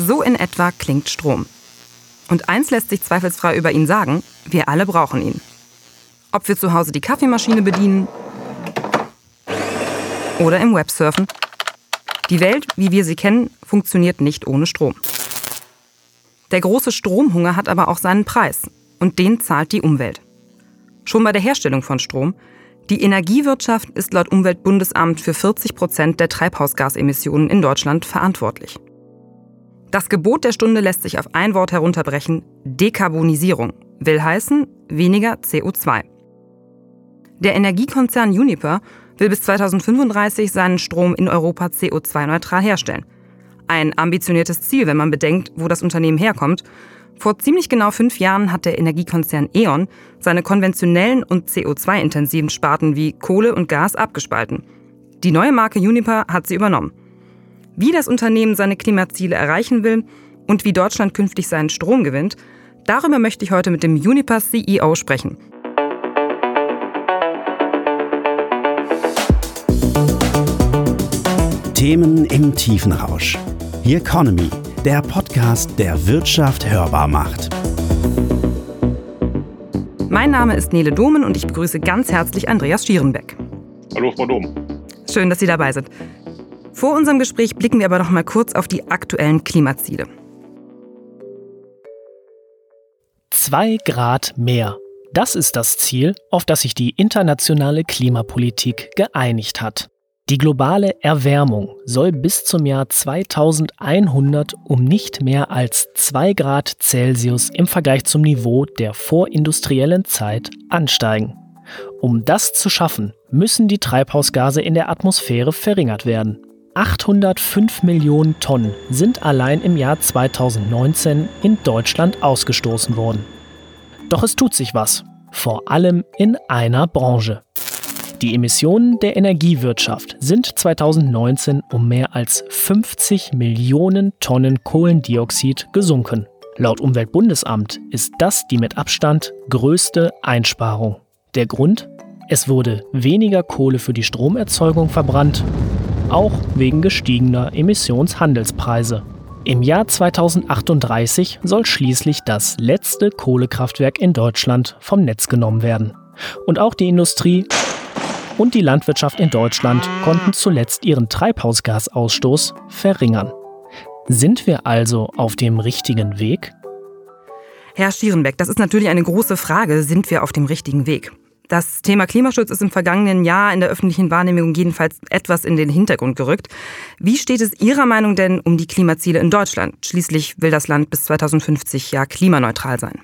So in etwa klingt Strom. Und eins lässt sich zweifelsfrei über ihn sagen, wir alle brauchen ihn. Ob wir zu Hause die Kaffeemaschine bedienen oder im Web surfen, die Welt, wie wir sie kennen, funktioniert nicht ohne Strom. Der große Stromhunger hat aber auch seinen Preis und den zahlt die Umwelt. Schon bei der Herstellung von Strom. Die Energiewirtschaft ist laut Umweltbundesamt für 40 Prozent der Treibhausgasemissionen in Deutschland verantwortlich. Das Gebot der Stunde lässt sich auf ein Wort herunterbrechen: Dekarbonisierung. Will heißen weniger CO2. Der Energiekonzern Uniper will bis 2035 seinen Strom in Europa CO2-neutral herstellen. Ein ambitioniertes Ziel, wenn man bedenkt, wo das Unternehmen herkommt. Vor ziemlich genau fünf Jahren hat der Energiekonzern E.ON seine konventionellen und CO2-intensiven Sparten wie Kohle und Gas abgespalten. Die neue Marke Uniper hat sie übernommen. Wie das Unternehmen seine Klimaziele erreichen will und wie Deutschland künftig seinen Strom gewinnt, darüber möchte ich heute mit dem Uniper CEO sprechen. Themen im tiefen Rausch. The Economy, der Podcast, der Wirtschaft hörbar macht. Mein Name ist Nele Domen und ich begrüße ganz herzlich Andreas Schierenbeck. Hallo, Frau Dom. Schön, dass Sie dabei sind. Vor unserem Gespräch blicken wir aber noch mal kurz auf die aktuellen Klimaziele. Zwei Grad mehr. Das ist das Ziel, auf das sich die internationale Klimapolitik geeinigt hat. Die globale Erwärmung soll bis zum Jahr 2100 um nicht mehr als 2 Grad Celsius im Vergleich zum Niveau der vorindustriellen Zeit ansteigen. Um das zu schaffen, müssen die Treibhausgase in der Atmosphäre verringert werden. 805 Millionen Tonnen sind allein im Jahr 2019 in Deutschland ausgestoßen worden. Doch es tut sich was, vor allem in einer Branche. Die Emissionen der Energiewirtschaft sind 2019 um mehr als 50 Millionen Tonnen Kohlendioxid gesunken. Laut Umweltbundesamt ist das die mit Abstand größte Einsparung. Der Grund? Es wurde weniger Kohle für die Stromerzeugung verbrannt, auch wegen gestiegener Emissionshandelspreise. Im Jahr 2038 soll schließlich das letzte Kohlekraftwerk in Deutschland vom Netz genommen werden. Und auch die Industrie und die Landwirtschaft in Deutschland konnten zuletzt ihren Treibhausgasausstoß verringern. Sind wir also auf dem richtigen Weg? Herr Schierenbeck, das ist natürlich eine große Frage. Sind wir auf dem richtigen Weg? Das Thema Klimaschutz ist im vergangenen Jahr in der öffentlichen Wahrnehmung jedenfalls etwas in den Hintergrund gerückt. Wie steht es Ihrer Meinung denn um die Klimaziele in Deutschland? Schließlich will das Land bis 2050 ja klimaneutral sein.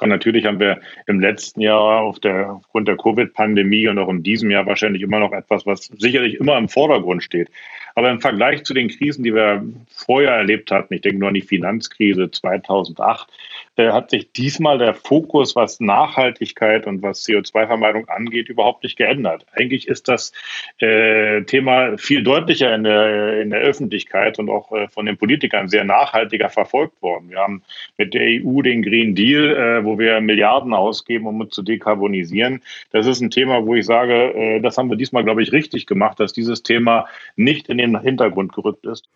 Natürlich haben wir im letzten Jahr auf der, aufgrund der Covid-Pandemie und auch in diesem Jahr wahrscheinlich immer noch etwas, was sicherlich immer im Vordergrund steht. Aber im Vergleich zu den Krisen, die wir vorher erlebt hatten, ich denke nur an die Finanzkrise 2008, äh, hat sich diesmal der Fokus, was Nachhaltigkeit und was CO2-Vermeidung angeht, überhaupt nicht geändert. Eigentlich ist das äh, Thema viel deutlicher in der, in der Öffentlichkeit und auch äh, von den Politikern sehr nachhaltiger verfolgt worden. Wir haben mit der EU den Green Deal, äh, wo wir Milliarden ausgeben, um zu dekarbonisieren. Das ist ein Thema, wo ich sage, äh, das haben wir diesmal, glaube ich, richtig gemacht, dass dieses Thema nicht in den Hintergrund gerückt ist.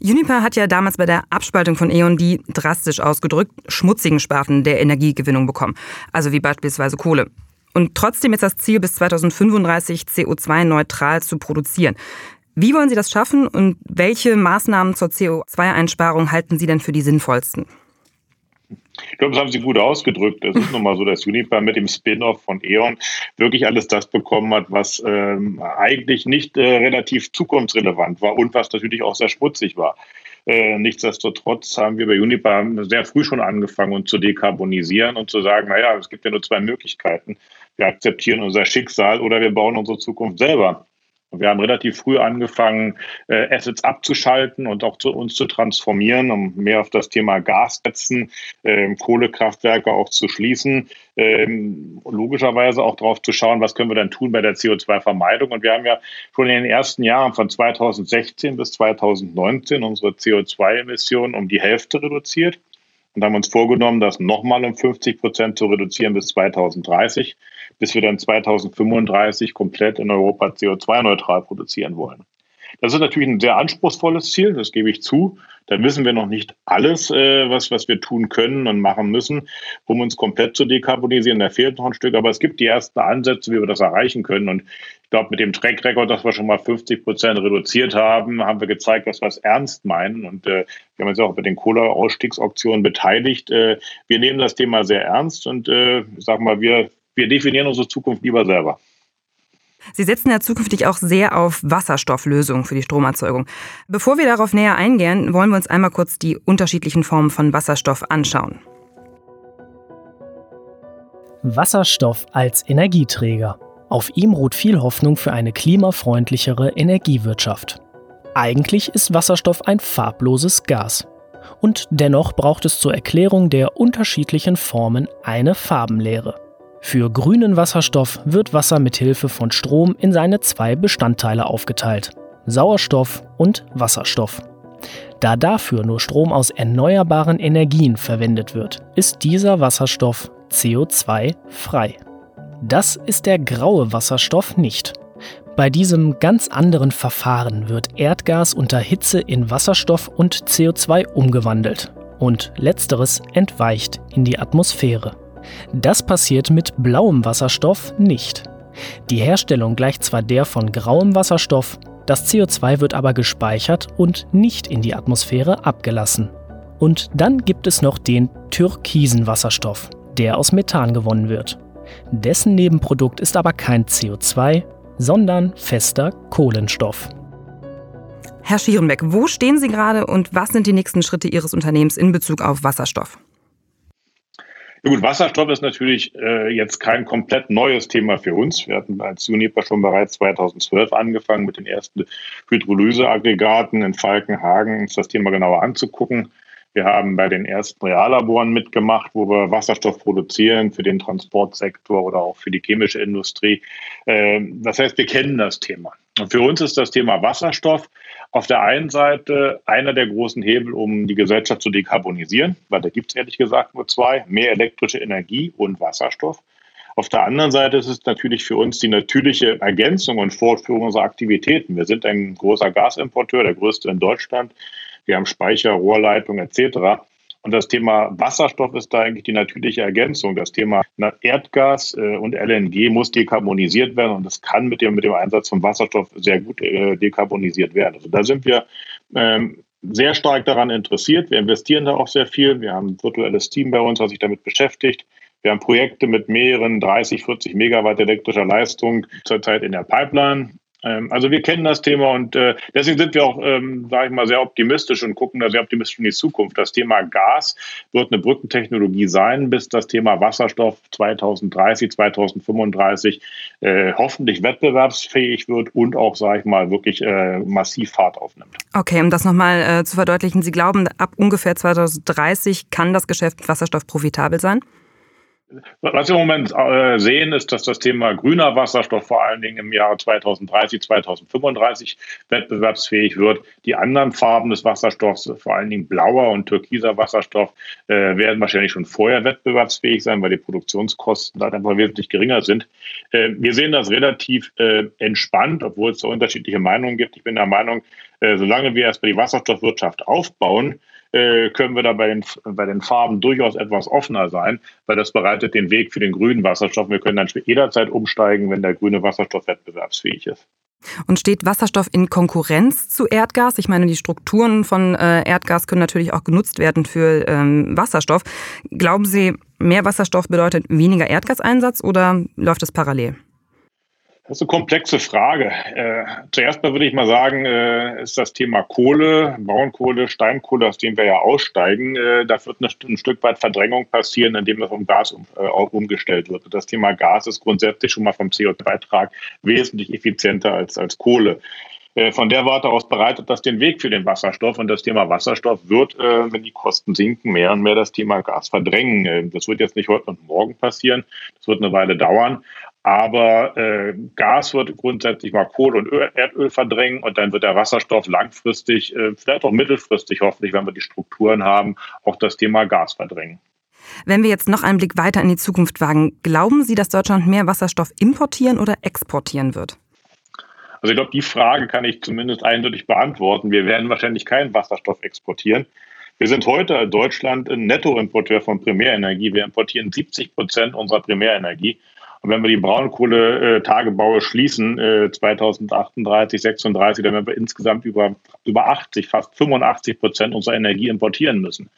Uniper hat ja damals bei der Abspaltung von E.ON die drastisch ausgedrückt schmutzigen Sparten der Energiegewinnung bekommen, also wie beispielsweise Kohle. Und trotzdem ist das Ziel, bis 2035 CO2-neutral zu produzieren. Wie wollen Sie das schaffen und welche Maßnahmen zur CO2-Einsparung halten Sie denn für die sinnvollsten? Ich glaube, das haben Sie gut ausgedrückt. Es ist nun mal so, dass Uniper mit dem Spin-off von E.ON wirklich alles das bekommen hat, was ähm, eigentlich nicht äh, relativ zukunftsrelevant war und was natürlich auch sehr schmutzig war. Äh, nichtsdestotrotz haben wir bei Uniper sehr früh schon angefangen, uns zu dekarbonisieren und zu sagen, naja, es gibt ja nur zwei Möglichkeiten. Wir akzeptieren unser Schicksal oder wir bauen unsere Zukunft selber. Wir haben relativ früh angefangen, äh, Assets abzuschalten und auch zu uns zu transformieren, um mehr auf das Thema Gas setzen, äh, Kohlekraftwerke auch zu schließen, ähm, logischerweise auch darauf zu schauen, was können wir dann tun bei der CO2-Vermeidung. Und wir haben ja schon in den ersten Jahren von 2016 bis 2019 unsere CO2-Emissionen um die Hälfte reduziert und haben uns vorgenommen, das nochmal um 50 Prozent zu reduzieren bis 2030 bis wir dann 2035 komplett in Europa CO2-neutral produzieren wollen. Das ist natürlich ein sehr anspruchsvolles Ziel, das gebe ich zu. Da wissen wir noch nicht alles, äh, was, was wir tun können und machen müssen, um uns komplett zu dekarbonisieren. Da fehlt noch ein Stück, aber es gibt die ersten Ansätze, wie wir das erreichen können. Und ich glaube, mit dem Track Record, dass wir schon mal 50 Prozent reduziert haben, haben wir gezeigt, dass wir es ernst meinen. Und äh, wir haben uns auch bei den Kohleausstiegsauktionen beteiligt. Äh, wir nehmen das Thema sehr ernst und äh, ich sag mal, wir, wir definieren unsere Zukunft lieber selber. Sie setzen ja zukünftig auch sehr auf Wasserstofflösungen für die Stromerzeugung. Bevor wir darauf näher eingehen, wollen wir uns einmal kurz die unterschiedlichen Formen von Wasserstoff anschauen. Wasserstoff als Energieträger. Auf ihm ruht viel Hoffnung für eine klimafreundlichere Energiewirtschaft. Eigentlich ist Wasserstoff ein farbloses Gas. Und dennoch braucht es zur Erklärung der unterschiedlichen Formen eine Farbenlehre. Für grünen Wasserstoff wird Wasser mit Hilfe von Strom in seine zwei Bestandteile aufgeteilt: Sauerstoff und Wasserstoff. Da dafür nur Strom aus erneuerbaren Energien verwendet wird, ist dieser Wasserstoff CO2-frei. Das ist der graue Wasserstoff nicht. Bei diesem ganz anderen Verfahren wird Erdgas unter Hitze in Wasserstoff und CO2 umgewandelt und letzteres entweicht in die Atmosphäre. Das passiert mit blauem Wasserstoff nicht. Die Herstellung gleicht zwar der von grauem Wasserstoff, das CO2 wird aber gespeichert und nicht in die Atmosphäre abgelassen. Und dann gibt es noch den türkisen Wasserstoff, der aus Methan gewonnen wird. Dessen Nebenprodukt ist aber kein CO2, sondern fester Kohlenstoff. Herr Schierenbeck, wo stehen Sie gerade und was sind die nächsten Schritte Ihres Unternehmens in Bezug auf Wasserstoff? Ja gut, Wasserstoff ist natürlich äh, jetzt kein komplett neues Thema für uns. Wir hatten als Uniper schon bereits 2012 angefangen mit den ersten Hydrolyseaggregaten in Falkenhagen, uns das Thema genauer anzugucken. Wir haben bei den ersten Reallaboren mitgemacht, wo wir Wasserstoff produzieren für den Transportsektor oder auch für die chemische Industrie. Ähm, das heißt, wir kennen das Thema. Und für uns ist das Thema Wasserstoff auf der einen Seite einer der großen Hebel, um die Gesellschaft zu dekarbonisieren, weil da gibt es ehrlich gesagt nur zwei, mehr elektrische Energie und Wasserstoff. Auf der anderen Seite ist es natürlich für uns die natürliche Ergänzung und Fortführung unserer Aktivitäten. Wir sind ein großer Gasimporteur, der größte in Deutschland. Wir haben Speicher, Rohrleitung etc. Und das Thema Wasserstoff ist da eigentlich die natürliche Ergänzung. Das Thema Erdgas äh, und LNG muss dekarbonisiert werden und das kann mit dem, mit dem Einsatz von Wasserstoff sehr gut äh, dekarbonisiert werden. Also da sind wir ähm, sehr stark daran interessiert. Wir investieren da auch sehr viel. Wir haben ein virtuelles Team bei uns, was sich damit beschäftigt. Wir haben Projekte mit mehreren 30, 40 Megawatt elektrischer Leistung zurzeit in der Pipeline. Ähm, also wir kennen das Thema und äh, deswegen sind wir auch, ähm, sage ich mal, sehr optimistisch und gucken da sehr optimistisch in die Zukunft. Das Thema Gas wird eine Brückentechnologie sein, bis das Thema Wasserstoff 2030, 2035 äh, hoffentlich wettbewerbsfähig wird und auch, sage ich mal, wirklich äh, massiv Fahrt aufnimmt. Okay, um das nochmal zu verdeutlichen, Sie glauben, ab ungefähr 2030 kann das Geschäft mit Wasserstoff profitabel sein? Was wir im Moment äh, sehen, ist, dass das Thema grüner Wasserstoff vor allen Dingen im Jahre 2030, 2035 wettbewerbsfähig wird. Die anderen Farben des Wasserstoffs, vor allen Dingen blauer und türkiser Wasserstoff, äh, werden wahrscheinlich schon vorher wettbewerbsfähig sein, weil die Produktionskosten da einfach wesentlich geringer sind. Äh, wir sehen das relativ entspannt, obwohl es so unterschiedliche Meinungen gibt. Ich bin der Meinung, solange wir erstmal die Wasserstoffwirtschaft aufbauen, äh, können wir da bei den, bei den Farben durchaus etwas offener sein, weil das bereitet den Weg für den grünen Wasserstoff. Wir können dann jederzeit umsteigen, wenn der grüne Wasserstoff wettbewerbsfähig ist. Und steht Wasserstoff in Konkurrenz zu Erdgas? Ich meine, die Strukturen von äh, Erdgas können natürlich auch genutzt werden für ähm, Wasserstoff. Glauben Sie, mehr Wasserstoff bedeutet weniger Erdgaseinsatz oder läuft es parallel? Das ist eine komplexe Frage. Äh, zuerst mal würde ich mal sagen, äh, ist das Thema Kohle, Braunkohle, Steinkohle, aus dem wir ja aussteigen, äh, da wird eine, ein Stück weit Verdrängung passieren, indem das um Gas um, äh, umgestellt wird. Das Thema Gas ist grundsätzlich schon mal vom CO2-Beitrag wesentlich effizienter als, als Kohle. Äh, von der Warte aus bereitet das den Weg für den Wasserstoff und das Thema Wasserstoff wird, äh, wenn die Kosten sinken, mehr und mehr das Thema Gas verdrängen. Das wird jetzt nicht heute und morgen passieren, das wird eine Weile dauern, aber äh, Gas wird grundsätzlich mal Kohle und Öl, Erdöl verdrängen und dann wird der Wasserstoff langfristig, äh, vielleicht auch mittelfristig hoffentlich, wenn wir die Strukturen haben, auch das Thema Gas verdrängen. Wenn wir jetzt noch einen Blick weiter in die Zukunft wagen, glauben Sie, dass Deutschland mehr Wasserstoff importieren oder exportieren wird? Also ich glaube, die Frage kann ich zumindest eindeutig beantworten. Wir werden wahrscheinlich keinen Wasserstoff exportieren. Wir sind heute in Deutschland ein Nettoimporteur von Primärenergie. Wir importieren 70 Prozent unserer Primärenergie. Und wenn wir die Braunkohletagebaue schließen, äh, 2038, 36, dann werden wir insgesamt über, über 80, fast 85 Prozent unserer Energie importieren müssen.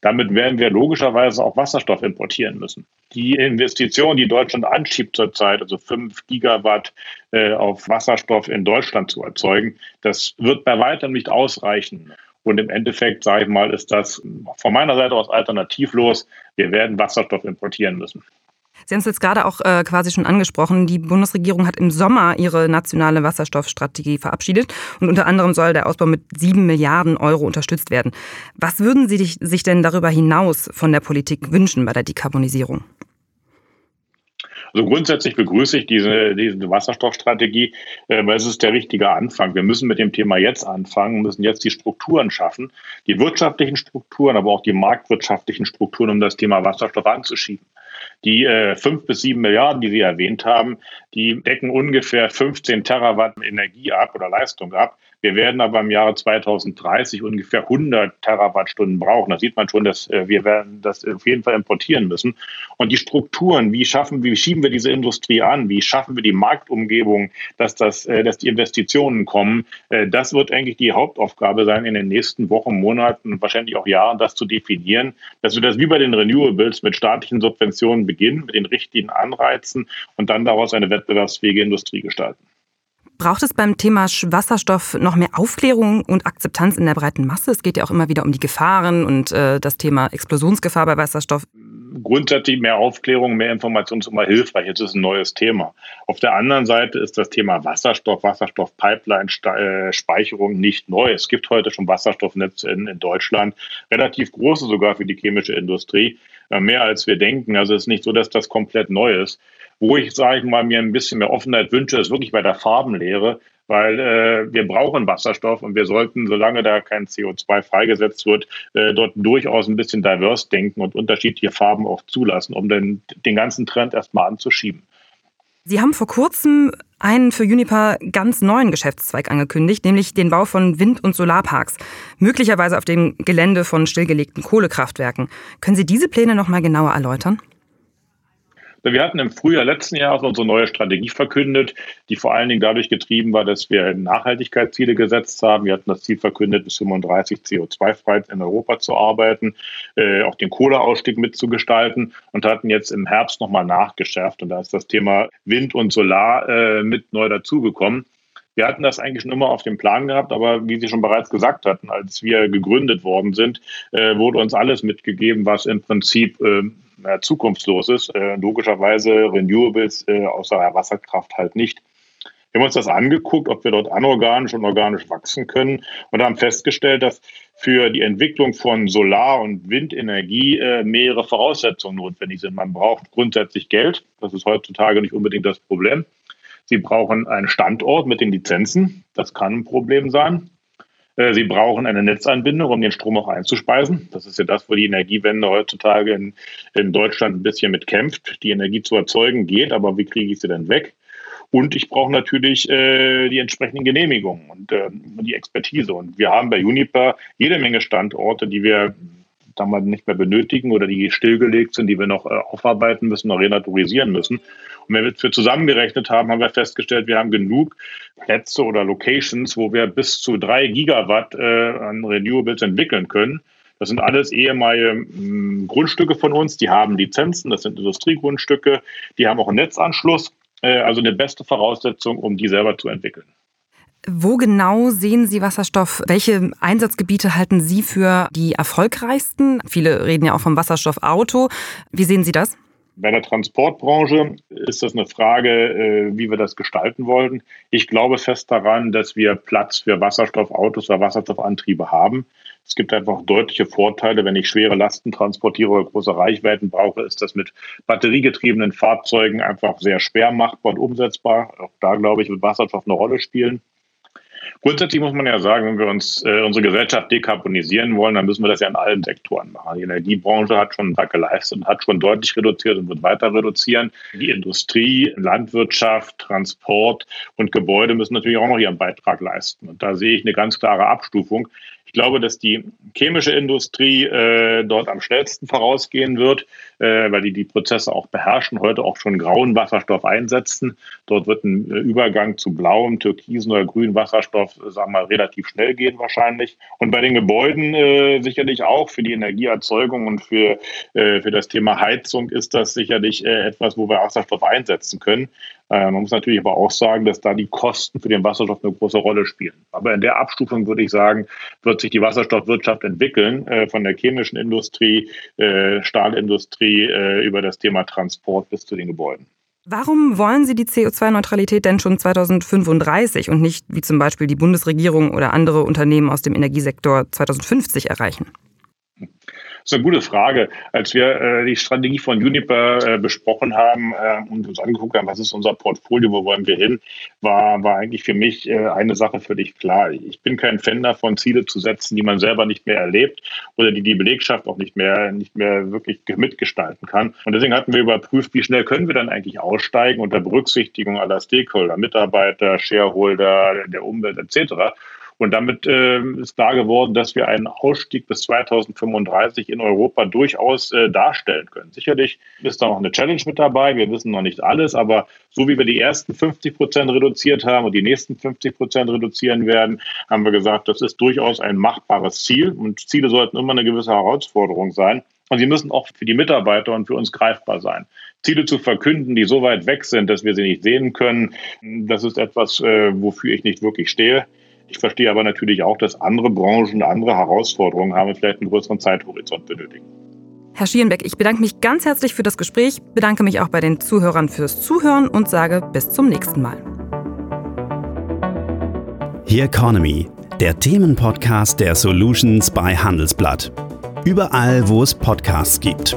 Damit werden wir logischerweise auch Wasserstoff importieren müssen. Die Investition, die Deutschland anschiebt zurzeit, also 5 Gigawatt äh, auf Wasserstoff in Deutschland zu erzeugen, das wird bei weitem nicht ausreichen. Und im Endeffekt, sage ich mal, ist das von meiner Seite aus alternativlos. Wir werden Wasserstoff importieren müssen. Sie haben es jetzt gerade auch äh, quasi schon angesprochen. Die Bundesregierung hat im Sommer ihre nationale Wasserstoffstrategie verabschiedet und unter anderem soll der Ausbau mit sieben Milliarden Euro unterstützt werden. Was würden Sie sich denn darüber hinaus von der Politik wünschen bei der Dekarbonisierung? Also grundsätzlich begrüße ich diese, diese Wasserstoffstrategie, äh, weil es ist der richtige Anfang. Wir müssen mit dem Thema jetzt anfangen, müssen jetzt die Strukturen schaffen, die wirtschaftlichen Strukturen, aber auch die marktwirtschaftlichen Strukturen, um das Thema Wasserstoff anzuschieben. Die äh, fünf bis sieben Milliarden, die Sie erwähnt haben, die decken ungefähr 15 Terawatt Energie ab oder Leistung ab. Wir werden aber im Jahre 2030 ungefähr 100 Terawattstunden brauchen. Da sieht man schon, dass äh, wir werden das auf jeden Fall importieren müssen. Und die Strukturen, wie schaffen, wie schieben wir diese Industrie an? Wie schaffen wir die Marktumgebung, dass das, äh, dass die Investitionen kommen? Äh, das wird eigentlich die Hauptaufgabe sein in den nächsten Wochen, Monaten wahrscheinlich auch Jahren, das zu definieren, dass wir das wie bei den Renewables mit staatlichen Subventionen beginnen, mit den richtigen Anreizen und dann daraus eine wettbewerbsfähige Industrie gestalten. Braucht es beim Thema Wasserstoff noch mehr Aufklärung und Akzeptanz in der breiten Masse? Es geht ja auch immer wieder um die Gefahren und äh, das Thema Explosionsgefahr bei Wasserstoff. Grundsätzlich mehr Aufklärung, mehr Information ist immer hilfreich. Jetzt ist ein neues Thema. Auf der anderen Seite ist das Thema Wasserstoff, Wasserstoff-Pipeline-Speicherung nicht neu. Es gibt heute schon Wasserstoffnetze in, in Deutschland, relativ große sogar für die chemische Industrie, äh, mehr als wir denken. Also es ist nicht so, dass das komplett neu ist. Wo ich, sage ich mal, mir ein bisschen mehr Offenheit wünsche, ist wirklich bei der Farbenlehre, weil äh, wir brauchen Wasserstoff und wir sollten, solange da kein CO2 freigesetzt wird, äh, dort durchaus ein bisschen divers denken und unterschiedliche Farben auch zulassen, um den, den ganzen Trend erstmal anzuschieben. Sie haben vor kurzem einen für Uniper ganz neuen Geschäftszweig angekündigt, nämlich den Bau von Wind- und Solarparks, möglicherweise auf dem Gelände von stillgelegten Kohlekraftwerken. Können Sie diese Pläne noch mal genauer erläutern? Wir hatten im Frühjahr letzten Jahres unsere neue Strategie verkündet, die vor allen Dingen dadurch getrieben war, dass wir Nachhaltigkeitsziele gesetzt haben. Wir hatten das Ziel verkündet, bis 35 CO2-frei in Europa zu arbeiten, äh, auch den Kohleausstieg mitzugestalten und hatten jetzt im Herbst nochmal nachgeschärft. Und da ist das Thema Wind und Solar äh, mit neu dazugekommen. Wir hatten das eigentlich schon immer auf dem Plan gehabt, aber wie Sie schon bereits gesagt hatten, als wir gegründet worden sind, äh, wurde uns alles mitgegeben, was im Prinzip äh, zukunftslos ist. Äh, logischerweise Renewables äh, außer Wasserkraft halt nicht. Wir haben uns das angeguckt, ob wir dort anorganisch und organisch wachsen können und haben festgestellt, dass für die Entwicklung von Solar- und Windenergie äh, mehrere Voraussetzungen notwendig sind. Man braucht grundsätzlich Geld. Das ist heutzutage nicht unbedingt das Problem. Sie brauchen einen Standort mit den Lizenzen. Das kann ein Problem sein. Äh, Sie brauchen eine Netzanbindung, um den Strom auch einzuspeisen. Das ist ja das, wo die Energiewende heutzutage in, in Deutschland ein bisschen mit kämpft. Die Energie zu erzeugen geht, aber wie kriege ich sie denn weg? Und ich brauche natürlich äh, die entsprechenden Genehmigungen und äh, die Expertise. Und wir haben bei Uniper jede Menge Standorte, die wir damals nicht mehr benötigen oder die stillgelegt sind, die wir noch äh, aufarbeiten müssen, noch renaturisieren müssen. Und wenn wir für zusammengerechnet haben, haben wir festgestellt, wir haben genug Plätze oder Locations, wo wir bis zu drei Gigawatt äh, an Renewables entwickeln können. Das sind alles ehemalige mh, Grundstücke von uns, die haben Lizenzen, das sind Industriegrundstücke, die haben auch einen Netzanschluss, äh, also eine beste Voraussetzung, um die selber zu entwickeln. Wo genau sehen Sie Wasserstoff? Welche Einsatzgebiete halten Sie für die erfolgreichsten? Viele reden ja auch vom Wasserstoffauto. Wie sehen Sie das? Bei der Transportbranche ist das eine Frage, äh, wie wir das gestalten wollen. Ich glaube fest daran, dass wir Platz für Wasserstoffautos oder Wasserstoffantriebe haben. Es gibt einfach deutliche Vorteile. Wenn ich schwere Lasten transportiere oder große Reichweiten brauche, ist das mit batteriegetriebenen Fahrzeugen einfach sehr schwer machbar und umsetzbar. Auch da, glaube ich, wird Wasserstoff eine Rolle spielen. Grundsätzlich muss man ja sagen, wenn wir uns äh, unsere Gesellschaft dekarbonisieren wollen, dann müssen wir das ja in allen Sektoren machen. Die Energiebranche hat schon einen geleistet und hat schon deutlich reduziert und wird weiter reduzieren. Die Industrie, Landwirtschaft, Transport und Gebäude müssen natürlich auch noch ihren Beitrag leisten. Und da sehe ich eine ganz klare Abstufung. Ich glaube, dass die chemische Industrie äh, dort am schnellsten vorausgehen wird, äh, weil die die Prozesse auch beherrschen, heute auch schon grauen Wasserstoff einsetzen. Dort wird ein äh, Übergang zu blauem, türkisen oder grünem Wasserstoff, äh, sagen wir mal, relativ schnell gehen wahrscheinlich. Und bei den Gebäuden äh, sicherlich auch für die Energieerzeugung und für, äh, für das Thema Heizung ist das sicherlich etwas, wo wir Wasserstoff einsetzen können. Äh, man muss natürlich aber auch sagen, dass da die Kosten für den Wasserstoff eine große Rolle spielen. Aber in der Abstufung würde ich sagen, wird sich die Wasserstoffwirtschaft entwickeln, äh, von der chemischen Industrie, äh, Stahlindustrie über das Thema Transport bis zu den Gebäuden. Warum wollen Sie die CO2-Neutralität denn schon 2035 und nicht wie zum Beispiel die Bundesregierung oder andere Unternehmen aus dem Energiesektor 2050 erreichen? Das ist eine gute Frage. Als wir äh, die Strategie von Juniper äh, besprochen haben äh, und uns angeguckt haben, was ist unser Portfolio, wo wollen wir hin, war, war eigentlich für mich äh, eine Sache völlig klar. Ich bin kein Fan davon, Ziele zu setzen, die man selber nicht mehr erlebt oder die die Belegschaft auch nicht mehr, nicht mehr wirklich mitgestalten kann. Und deswegen hatten wir überprüft, wie schnell können wir dann eigentlich aussteigen unter Berücksichtigung aller Stakeholder, Mitarbeiter, Shareholder, der Umwelt etc. Und damit äh, ist klar geworden, dass wir einen Ausstieg bis 2035 in Europa durchaus äh, darstellen können. Sicherlich ist da noch eine Challenge mit dabei. Wir wissen noch nicht alles, aber so wie wir die ersten 50 Prozent reduziert haben und die nächsten 50 Prozent reduzieren werden, haben wir gesagt, das ist durchaus ein machbares Ziel. Und Ziele sollten immer eine gewisse Herausforderung sein. Und sie müssen auch für die Mitarbeiter und für uns greifbar sein. Ziele zu verkünden, die so weit weg sind, dass wir sie nicht sehen können, das ist etwas, äh, wofür ich nicht wirklich stehe. Ich verstehe aber natürlich auch, dass andere Branchen andere Herausforderungen haben und vielleicht einen größeren Zeithorizont benötigen. Herr Schierenbeck, ich bedanke mich ganz herzlich für das Gespräch, bedanke mich auch bei den Zuhörern fürs Zuhören und sage bis zum nächsten Mal. Here Economy, der Themenpodcast der Solutions bei Handelsblatt. Überall, wo es Podcasts gibt.